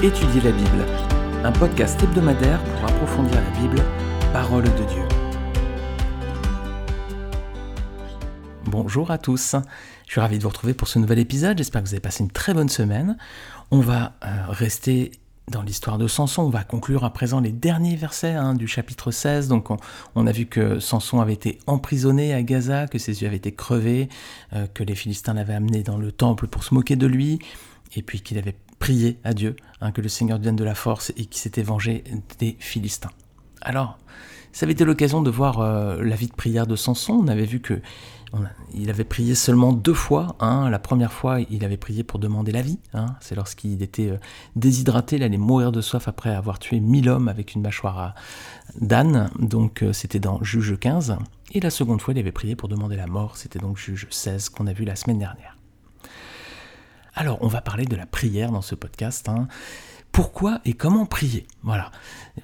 Étudier la Bible, un podcast hebdomadaire pour approfondir la Bible, parole de Dieu. Bonjour à tous, je suis ravi de vous retrouver pour ce nouvel épisode, j'espère que vous avez passé une très bonne semaine. On va euh, rester dans l'histoire de Samson, on va conclure à présent les derniers versets hein, du chapitre 16. Donc on, a vu que Samson avait été emprisonné à Gaza, que ses yeux avaient été crevés, euh, que les Philistins l'avaient amené dans le temple pour se moquer de lui, et puis qu'il avait prié à Dieu, hein, que le Seigneur donne de la force et qui s'était vengé des Philistins. Alors, ça avait été l'occasion de voir euh, la vie de prière de Samson. On avait vu que il avait prié seulement deux fois. Hein. La première fois, il avait prié pour demander la vie. Hein. C'est lorsqu'il était euh, déshydraté, il allait mourir de soif après avoir tué mille hommes avec une mâchoire d'âne. Donc euh, c'était dans Juge 15. Et la seconde fois, il avait prié pour demander la mort. C'était donc Juge 16 qu'on a vu la semaine dernière. Alors, on va parler de la prière dans ce podcast. Hein. Pourquoi et comment prier? Voilà.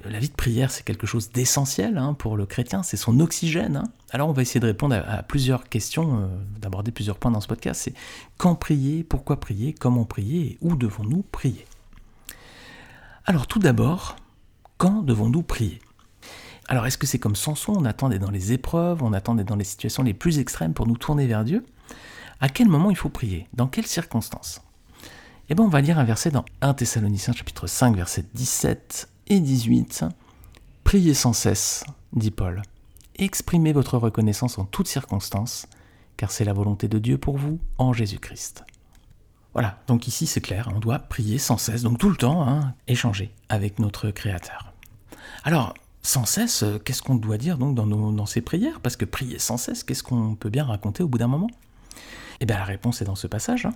La vie de prière, c'est quelque chose d'essentiel hein, pour le chrétien, c'est son oxygène. Hein. Alors, on va essayer de répondre à, plusieurs questions, euh, d'aborder plusieurs points dans ce podcast. C'est quand prier, pourquoi prier, comment prier et où devons-nous prier? Alors, tout d'abord, quand devons-nous prier? Alors, est-ce que c'est comme Samson, on attendait dans les épreuves, on attendait dans les situations les plus extrêmes pour nous tourner vers Dieu? À quel moment il faut prier? Dans quelles circonstances? Eh bien, on va lire un verset dans 1 Thessaloniciens chapitre 5, versets 17 et 18. Priez sans cesse, dit Paul. Exprimez votre reconnaissance en toutes circonstances, car c'est la volonté de Dieu pour vous en Jésus-Christ. Voilà, donc ici c'est clair, on doit prier sans cesse, donc tout le temps, hein, échanger avec notre Créateur. Alors, sans cesse, euh, qu'est-ce qu'on doit dire donc dans, ces prières? Parce que prier sans cesse, qu'est-ce qu'on peut bien raconter au bout d'un moment? Eh bien la réponse est dans ce passage. Hein.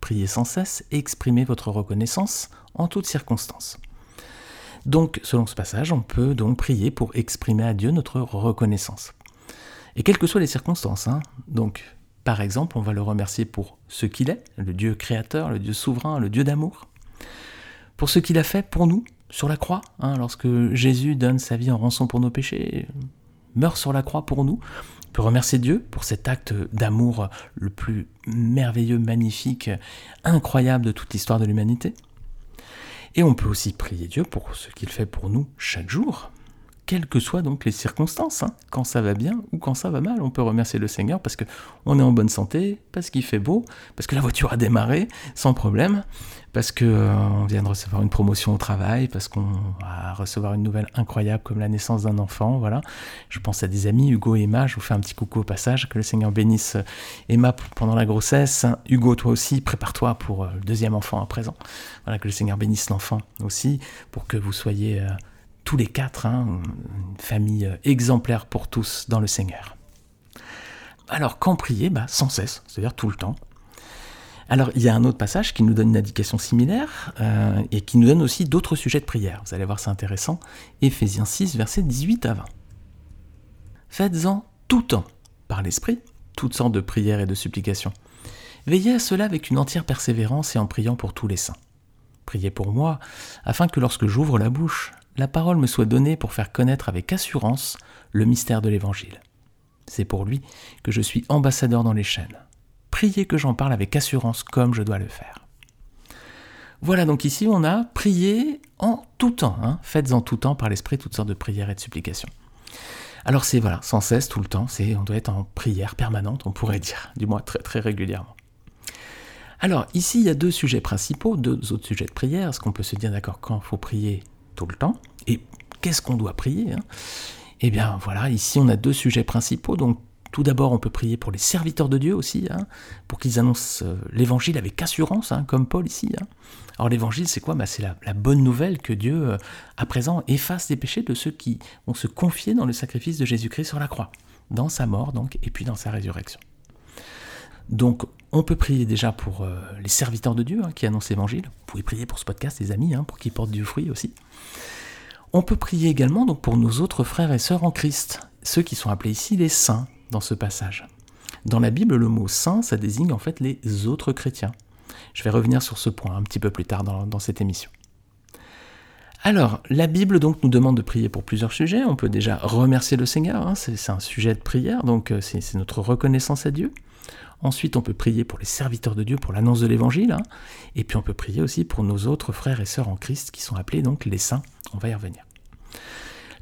Priez sans cesse et exprimez votre reconnaissance en toutes circonstances. Donc, selon ce passage, on peut donc prier pour exprimer à Dieu notre reconnaissance. Et quelles que soient les circonstances. Hein. Donc, par exemple, on va le remercier pour ce qu'il est, le Dieu créateur, le Dieu souverain, le Dieu d'amour. Pour ce qu'il a fait pour nous sur la croix, hein, lorsque Jésus donne sa vie en rançon pour nos péchés, meurt sur la croix pour nous. On peut remercier Dieu pour cet acte d'amour le plus merveilleux, magnifique, incroyable de toute l'histoire de l'humanité. Et on peut aussi prier Dieu pour ce qu'il fait pour nous chaque jour, quelles que soient donc les circonstances. Hein. Quand ça va bien ou quand ça va mal, on peut remercier le Seigneur parce qu'on est en bonne santé, parce qu'il fait beau, parce que la voiture a démarré sans problème, parce qu'on euh, vient de recevoir une promotion au travail, parce qu'on va recevoir une nouvelle incroyable comme la naissance d'un enfant. Voilà. Je pense à des amis, Hugo et Emma, je vous fais un petit coucou au passage, que le Seigneur bénisse euh, Emma pendant la grossesse. Hugo, toi aussi, prépare-toi pour euh, le deuxième enfant à présent. Voilà, que le Seigneur bénisse l'enfant aussi, pour que vous soyez tous les quatre, hein, une famille exemplaire pour tous dans le Seigneur. Alors quand prier bah, Sans cesse, c'est-à-dire tout le temps. Alors, il y a un autre passage qui nous donne une indication similaire euh, et qui nous donne aussi d'autres sujets de prière. Vous allez voir, c'est intéressant. Éphésiens 6, versets 18 à 20. Faites-en tout temps, par l'Esprit, toutes sortes de prières et de supplications. Veillez à cela avec une entière persévérance et en priant pour tous les saints. Priez pour moi, afin que lorsque j'ouvre la bouche, la parole me soit donnée pour faire connaître avec assurance le mystère de l'Évangile. C'est pour lui que je suis ambassadeur dans les chaînes priez que j'en parle avec assurance comme je dois le faire. Voilà, donc ici on a prié en tout temps. Hein. Faites en tout temps par l'esprit toutes sortes de prières et de supplications. Alors c'est voilà, sans cesse, tout le temps, on doit être en prière permanente, on pourrait dire, du moins très très régulièrement. Alors ici il y a deux sujets principaux, deux autres sujets de prière. Est-ce qu'on peut se dire d'accord quand il faut prier tout le temps Et qu'est-ce qu'on doit prier hein? Eh bien voilà, ici on a deux sujets principaux, donc tout d'abord, on peut prier pour les serviteurs de Dieu aussi, hein, pour qu'ils annoncent euh, l'évangile avec assurance, hein, comme Paul ici. Hein. Alors l'évangile, c'est quoi? Bah, C'est la, bonne nouvelle que Dieu, euh, à présent, efface les péchés de ceux qui vont se confier dans le sacrifice de Jésus-Christ sur la croix, dans sa mort donc, et puis dans sa résurrection. Donc on peut prier déjà pour euh, les serviteurs de Dieu qui annoncent l'évangile. Vous pouvez prier pour ce podcast, les amis, pour qu'ils portent du fruit aussi. On peut prier également donc, pour nos autres frères et sœurs en Christ, ceux qui sont appelés ici les saints, dans ce passage. Dans la Bible, le mot saint, ça désigne en fait les autres chrétiens. Je vais revenir sur ce point un petit peu plus tard dans, cette émission. Alors, la Bible donc nous demande de prier pour plusieurs sujets. On peut déjà remercier le Seigneur, hein, c'est un sujet de prière, donc euh, c'est notre reconnaissance à Dieu. Ensuite, on peut prier pour les serviteurs de Dieu, pour l'annonce de l'Évangile. Hein. Et puis, on peut prier aussi pour nos autres frères et sœurs en Christ qui sont appelés donc les saints. On va y revenir.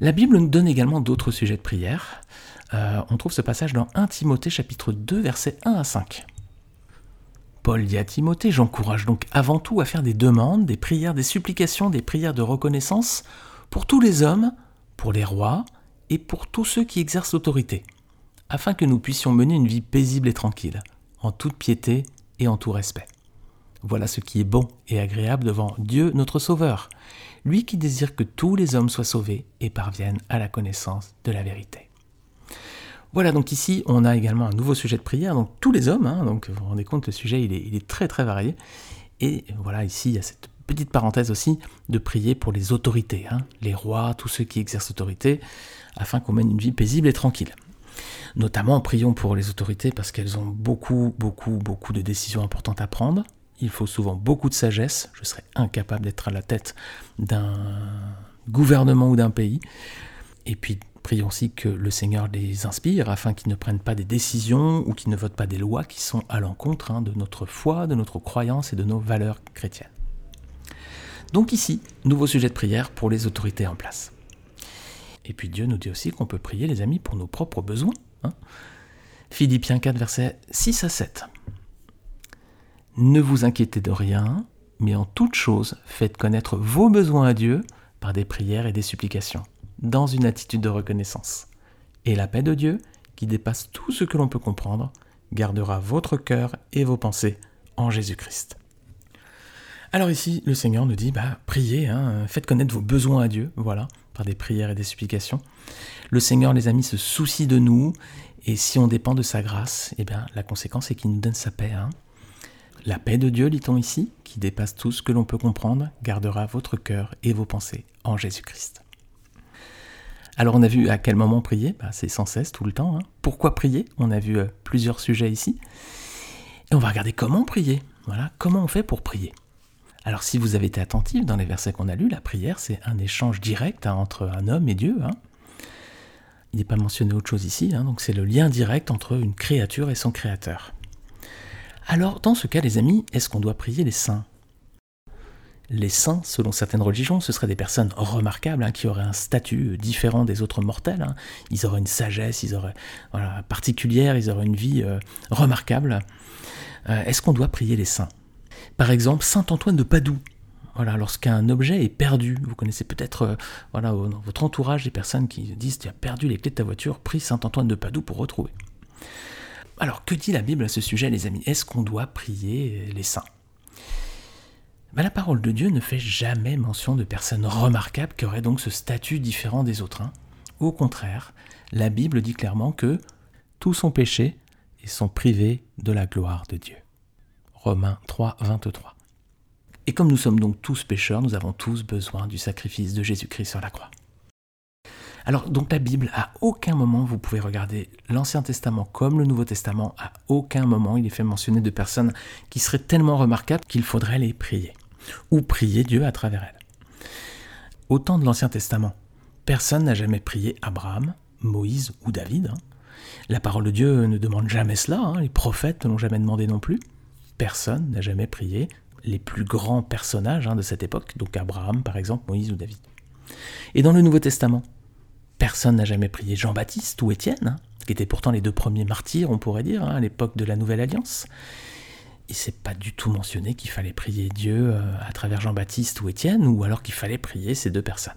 La Bible nous donne également d'autres sujets de prière. Euh, on trouve ce passage dans 1 Timothée chapitre 2 versets 1 à 5. Paul dit à Timothée, j'encourage donc avant tout à faire des demandes, des prières, des supplications, des prières de reconnaissance pour tous les hommes, pour les rois et pour tous ceux qui exercent l'autorité, afin que nous puissions mener une vie paisible et tranquille, en toute piété et en tout respect. Voilà ce qui est bon et agréable devant Dieu notre Sauveur, lui qui désire que tous les hommes soient sauvés et parviennent à la connaissance de la vérité. Voilà, donc ici, on a également un nouveau sujet de prière, donc tous les hommes, hein, donc vous vous rendez compte, le sujet, il est, très très varié. Et voilà, ici, il y a cette petite parenthèse aussi de prier pour les autorités, hein, les rois, tous ceux qui exercent l'autorité, afin qu'on mène une vie paisible et tranquille. Notamment, prions pour les autorités parce qu'elles ont beaucoup, beaucoup, beaucoup de décisions importantes à prendre. Il faut souvent beaucoup de sagesse. Je serais incapable d'être à la tête d'un gouvernement ou d'un pays. Et puis Prions aussi que le Seigneur les inspire afin qu'ils ne prennent pas des décisions ou qu'ils ne votent pas des lois qui sont à l'encontre hein, de notre foi, de notre croyance et de nos valeurs chrétiennes. Donc ici, nouveau sujet de prière pour les autorités en place. Et puis Dieu nous dit aussi qu'on peut prier, les amis, pour nos propres besoins. Hein. Philippiens 4, versets 6 à 7. Ne vous inquiétez de rien, mais en toute chose, faites connaître vos besoins à Dieu par des prières et des supplications dans une attitude de reconnaissance. Et la paix de Dieu, qui dépasse tout ce que l'on peut comprendre, gardera votre cœur et vos pensées en Jésus-Christ. Alors ici, le Seigneur nous dit, bah, priez, hein, faites connaître vos besoins à Dieu, voilà, par des prières et des supplications. Le Seigneur, les amis, se soucie de nous, et si on dépend de sa grâce, eh bien, la conséquence est qu'il nous donne sa paix. Hein. La paix de Dieu, lit-on ici, qui dépasse tout ce que l'on peut comprendre, gardera votre cœur et vos pensées en Jésus-Christ. Alors on a vu à quel moment prier, bah, c'est sans cesse, tout le temps. Hein. Pourquoi prier? On a vu euh, plusieurs sujets ici. Et on va regarder comment prier. Voilà, comment on fait pour prier. Alors si vous avez été attentif dans les versets qu'on a lus, la prière c'est un échange direct hein, entre un homme et Dieu. Hein. Il n'est pas mentionné autre chose ici, donc c'est le lien direct entre une créature et son créateur. Alors dans ce cas les amis, est-ce qu'on doit prier les saints? Les saints, selon certaines religions, ce seraient des personnes remarquables, hein, qui auraient un statut différent des autres mortels. Hein. Ils auraient une sagesse, ils auraient particulière, ils auraient une vie euh, remarquable. Euh, est-ce qu'on doit prier les saints? Par exemple, Saint Antoine de Padoue. Voilà, lorsqu'un objet est perdu, vous connaissez peut-être euh, voilà, dans votre entourage des personnes qui disent tu as perdu les clés de ta voiture, prie Saint Antoine de Padoue pour retrouver. Alors que dit la Bible à ce sujet, les amis? Est-ce qu'on doit prier les saints? La parole de Dieu ne fait jamais mention de personnes remarquables qui auraient donc ce statut différent des autres. Hein. Au contraire, la Bible dit clairement que tous sont péchés et sont privés de la gloire de Dieu. Romains 3, 23. Et comme nous sommes donc tous pécheurs, nous avons tous besoin du sacrifice de Jésus-Christ sur la croix. Alors donc la Bible, à aucun moment vous pouvez regarder l'Ancien Testament comme le Nouveau Testament, à aucun moment il est fait mentionner de personnes qui seraient tellement remarquables qu'il faudrait les prier ou prier Dieu à travers elles. Au temps de l'Ancien Testament, personne n'a jamais prié Abraham, Moïse ou David. Hein. La parole de Dieu ne demande jamais cela, hein. les prophètes ne l'ont jamais demandé non plus. Personne n'a jamais prié les plus grands personnages hein, de cette époque, donc Abraham par exemple, Moïse ou David. Et dans le Nouveau Testament, personne n'a jamais prié Jean-Baptiste ou Étienne, qui étaient pourtant les deux premiers martyrs, on pourrait dire, à l'époque de la Nouvelle Alliance il s'est pas du tout mentionné qu'il fallait prier Dieu euh, à travers Jean-Baptiste ou Étienne, ou alors qu'il fallait prier ces deux personnes.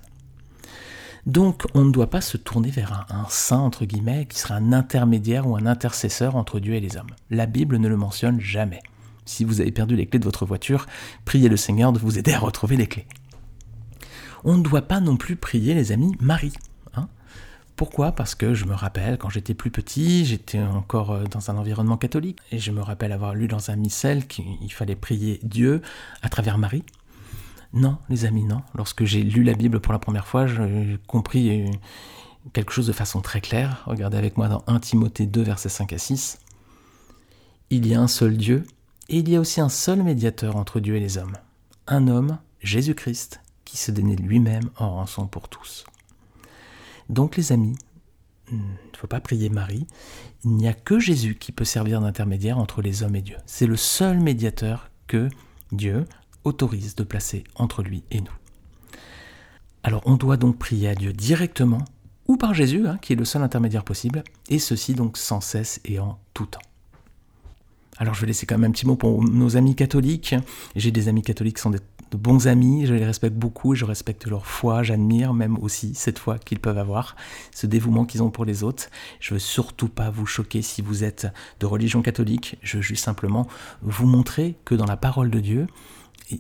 Donc on ne doit pas se tourner vers un, saint, entre guillemets, qui serait un intermédiaire ou un intercesseur entre Dieu et les hommes. La Bible ne le mentionne jamais. Si vous avez perdu les clés de votre voiture, priez le Seigneur de vous aider à retrouver les clés. On ne doit pas non plus prier, les amis, Marie. Pourquoi? Parce que je me rappelle, quand j'étais plus petit, j'étais encore euh, dans un environnement catholique, et je me rappelle avoir lu dans un missel qu'il fallait prier Dieu à travers Marie. Non, les amis, non. Lorsque j'ai lu la Bible pour la première fois, j'ai compris euh, quelque chose de façon très claire. Regardez avec moi dans 1 Timothée 2, versets 5 à 6. Il y a un seul Dieu, et il y a aussi un seul médiateur entre Dieu et les hommes. Un homme, Jésus-Christ, qui se donnait lui-même en rançon pour tous. Donc les amis, il ne faut pas prier Marie, il n'y a que Jésus qui peut servir d'intermédiaire entre les hommes et Dieu. C'est le seul médiateur que Dieu autorise de placer entre lui et nous. Alors on doit donc prier à Dieu directement ou par Jésus, hein, qui est le seul intermédiaire possible, et ceci donc sans cesse et en tout temps. Alors je vais laisser quand même un petit mot pour nos amis catholiques. J'ai des amis catholiques qui sont de bons amis, je les respecte beaucoup, je respecte leur foi, j'admire même aussi cette foi qu'ils peuvent avoir, ce dévouement qu'ils ont pour les autres. Je veux surtout pas vous choquer si vous êtes de religion catholique, je veux juste simplement vous montrer que dans la parole de Dieu,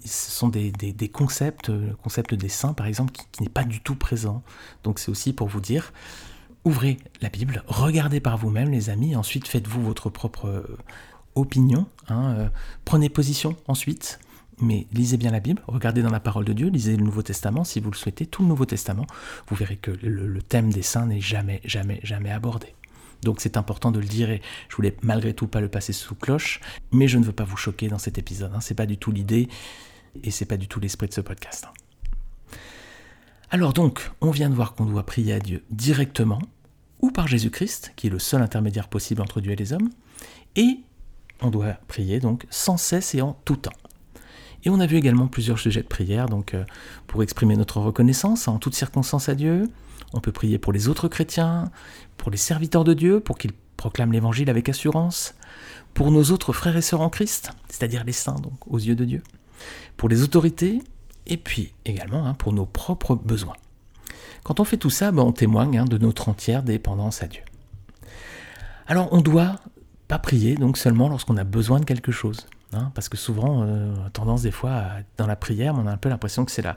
ce sont des, concepts, le concept des saints par exemple, qui, n'est pas du tout présent. Donc c'est aussi pour vous dire, ouvrez la Bible, regardez par vous-même les amis, ensuite faites-vous votre propre euh, opinion, hein, euh, prenez position ensuite, mais lisez bien la Bible, regardez dans la parole de Dieu, lisez le Nouveau Testament si vous le souhaitez, tout le Nouveau Testament, vous verrez que le thème des saints n'est jamais, jamais, jamais abordé. Donc c'est important de le dire et je voulais malgré tout pas le passer sous cloche, mais je ne veux pas vous choquer dans cet épisode. Hein. C'est pas du tout l'idée et c'est pas du tout l'esprit de ce podcast. Hein. Alors donc, on vient de voir qu'on doit prier à Dieu directement ou par Jésus-Christ, qui est le seul intermédiaire possible entre Dieu et les hommes, et on doit prier donc sans cesse et en tout temps. Et on a vu également plusieurs sujets de prière, donc euh, pour exprimer notre reconnaissance en toutes circonstances à Dieu, on peut prier pour les autres chrétiens, pour les serviteurs de Dieu, pour qu'ils proclament l'évangile avec assurance, pour nos autres frères et sœurs en Christ, c'est-à-dire les saints donc aux yeux de Dieu, pour les autorités, et puis également hein, pour nos propres besoins. Quand on fait tout ça, ben, on témoigne hein, de notre entière dépendance à Dieu. Alors on doit prier donc seulement lorsqu'on a besoin de quelque chose. Hein, parce que souvent, euh, tendance des fois, dans la prière, on a un peu l'impression que c'est la,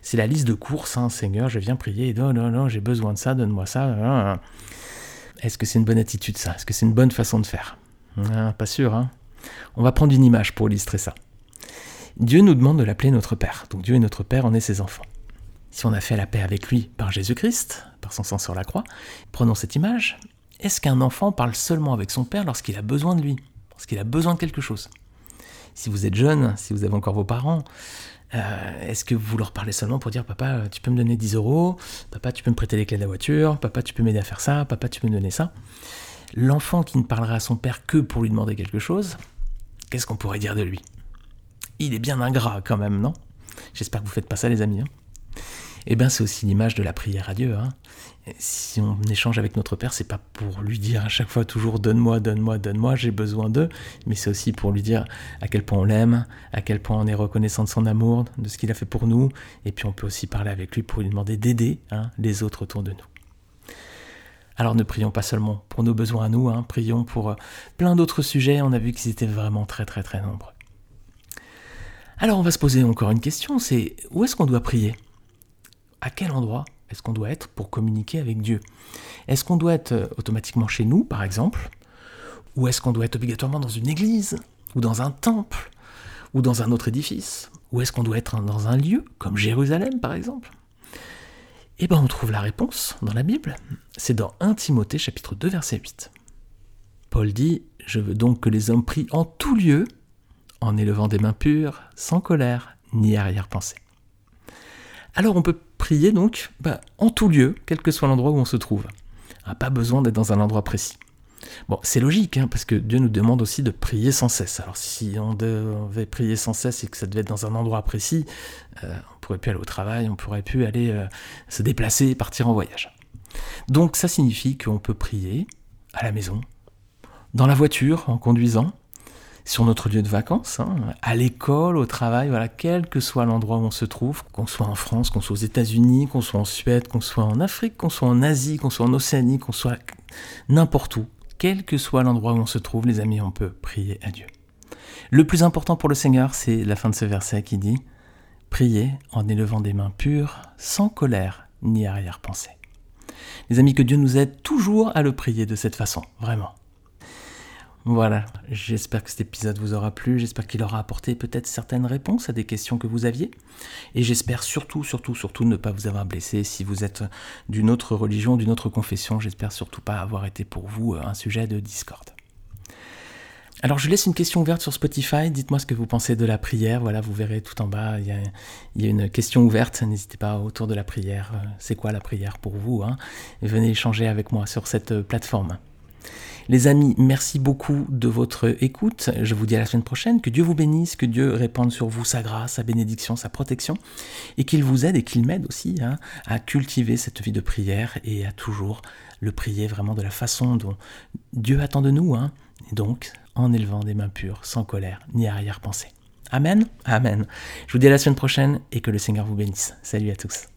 c'est la liste de courses. Hein, Seigneur, je viens prier, non, non, non, j'ai besoin de ça, donne-moi ça. Hein, Est-ce que c'est une bonne attitude ça? Est-ce que c'est une bonne façon de faire? Pas sûr. Hein on va prendre une image pour illustrer ça. Dieu nous demande de l'appeler notre Père. Donc Dieu est notre Père, on est ses enfants. Si on a fait la paix avec lui par Jésus-Christ, par son sang sur la croix, prenons cette image. Est-ce qu'un enfant parle seulement avec son Père lorsqu'il a besoin de lui Lorsqu'il a besoin de quelque chose? Si vous êtes jeune, si vous avez encore vos parents, euh, est-ce que vous leur parlez seulement pour dire papa, tu peux me donner 10 euros, papa, tu peux me prêter les clés de la voiture, papa, tu peux m'aider à faire ça, papa, tu peux me donner ça? L'enfant qui ne parlera à son père que pour lui demander quelque chose, qu'est-ce qu'on pourrait dire de lui? Il est bien ingrat quand même, non? J'espère que vous ne faites pas ça les amis. Hein eh bien, c'est aussi l'image de la prière à Dieu. Hein. Si on échange avec notre Père, c'est pas pour lui dire à chaque fois toujours donne-moi, donne-moi, donne-moi, j'ai besoin d'eux, mais c'est aussi pour lui dire à quel point on l'aime, à quel point on est reconnaissant de son amour, de ce qu'il a fait pour nous, et puis on peut aussi parler avec lui pour lui demander d'aider hein, les autres autour de nous. Alors ne prions pas seulement pour nos besoins à nous, hein, prions pour euh, plein d'autres sujets, on a vu qu'ils étaient vraiment très très très nombreux. Alors on va se poser encore une question, c'est où est-ce qu'on doit prier? À quel endroit est-ce qu'on doit être pour communiquer avec Dieu? Est-ce qu'on doit être euh, automatiquement chez nous, par exemple? Ou est-ce qu'on doit être obligatoirement dans une église? Ou dans un temple? Ou dans un autre édifice? Ou est-ce qu'on doit être dans un lieu, comme Jérusalem, par exemple? Eh bien, on trouve la réponse dans la Bible. C'est dans 1 Timothée, chapitre 2, verset 8. Paul dit Je veux donc que les hommes prient en tout lieu, en élevant des mains pures, sans colère ni arrière-pensée. Alors on peut prier donc bah, en tout lieu, quel que soit l'endroit où on se trouve. Ah, pas besoin d'être dans un endroit précis. Bon, c'est logique, hein, parce que Dieu nous demande aussi de prier sans cesse. Alors si on devait prier sans cesse et que ça devait être dans un endroit précis, euh, on pourrait plus aller au travail, on pourrait plus aller euh, se déplacer partir en voyage. Donc ça signifie qu'on peut prier à la maison, dans la voiture, en conduisant, sur notre lieu de vacances, hein, à l'école, au travail, voilà, quel que soit l'endroit où on se trouve, qu'on soit en France, qu'on soit aux États-Unis, qu'on soit en Suède, qu'on soit en Afrique, qu'on soit en Asie, qu'on soit en Océanie, qu'on soit n'importe où, quel que soit l'endroit où on se trouve, les amis, on peut prier à Dieu. Le plus important pour le Seigneur, c'est la fin de ce verset qui dit Priez en élevant des mains pures, sans colère ni arrière-pensée. Les amis, que Dieu nous aide toujours à le prier de cette façon, vraiment. Voilà, j'espère que cet épisode vous aura plu, j'espère qu'il aura apporté peut-être certaines réponses à des questions que vous aviez, et j'espère surtout, surtout, surtout ne pas vous avoir blessé. Si vous êtes d'une autre religion, d'une autre confession, j'espère surtout pas avoir été pour vous un sujet de discorde. Alors je laisse une question ouverte sur Spotify, dites-moi ce que vous pensez de la prière, voilà, vous verrez tout en bas, il y a, une question ouverte, n'hésitez pas autour de la prière, euh, c'est quoi la prière pour vous hein? Venez échanger avec moi sur cette euh, plateforme. Les amis, merci beaucoup de votre écoute. Je vous dis à la semaine prochaine. Que Dieu vous bénisse, que Dieu répande sur vous sa grâce, sa bénédiction, sa protection, et qu'il vous aide et qu'il m'aide aussi hein, à cultiver cette vie de prière et à toujours le prier vraiment de la façon dont Dieu attend de nous. Hein, donc, en élevant des mains pures, sans colère ni arrière-pensée. Amen Amen. Je vous dis à la semaine prochaine et que le Seigneur vous bénisse. Salut à tous.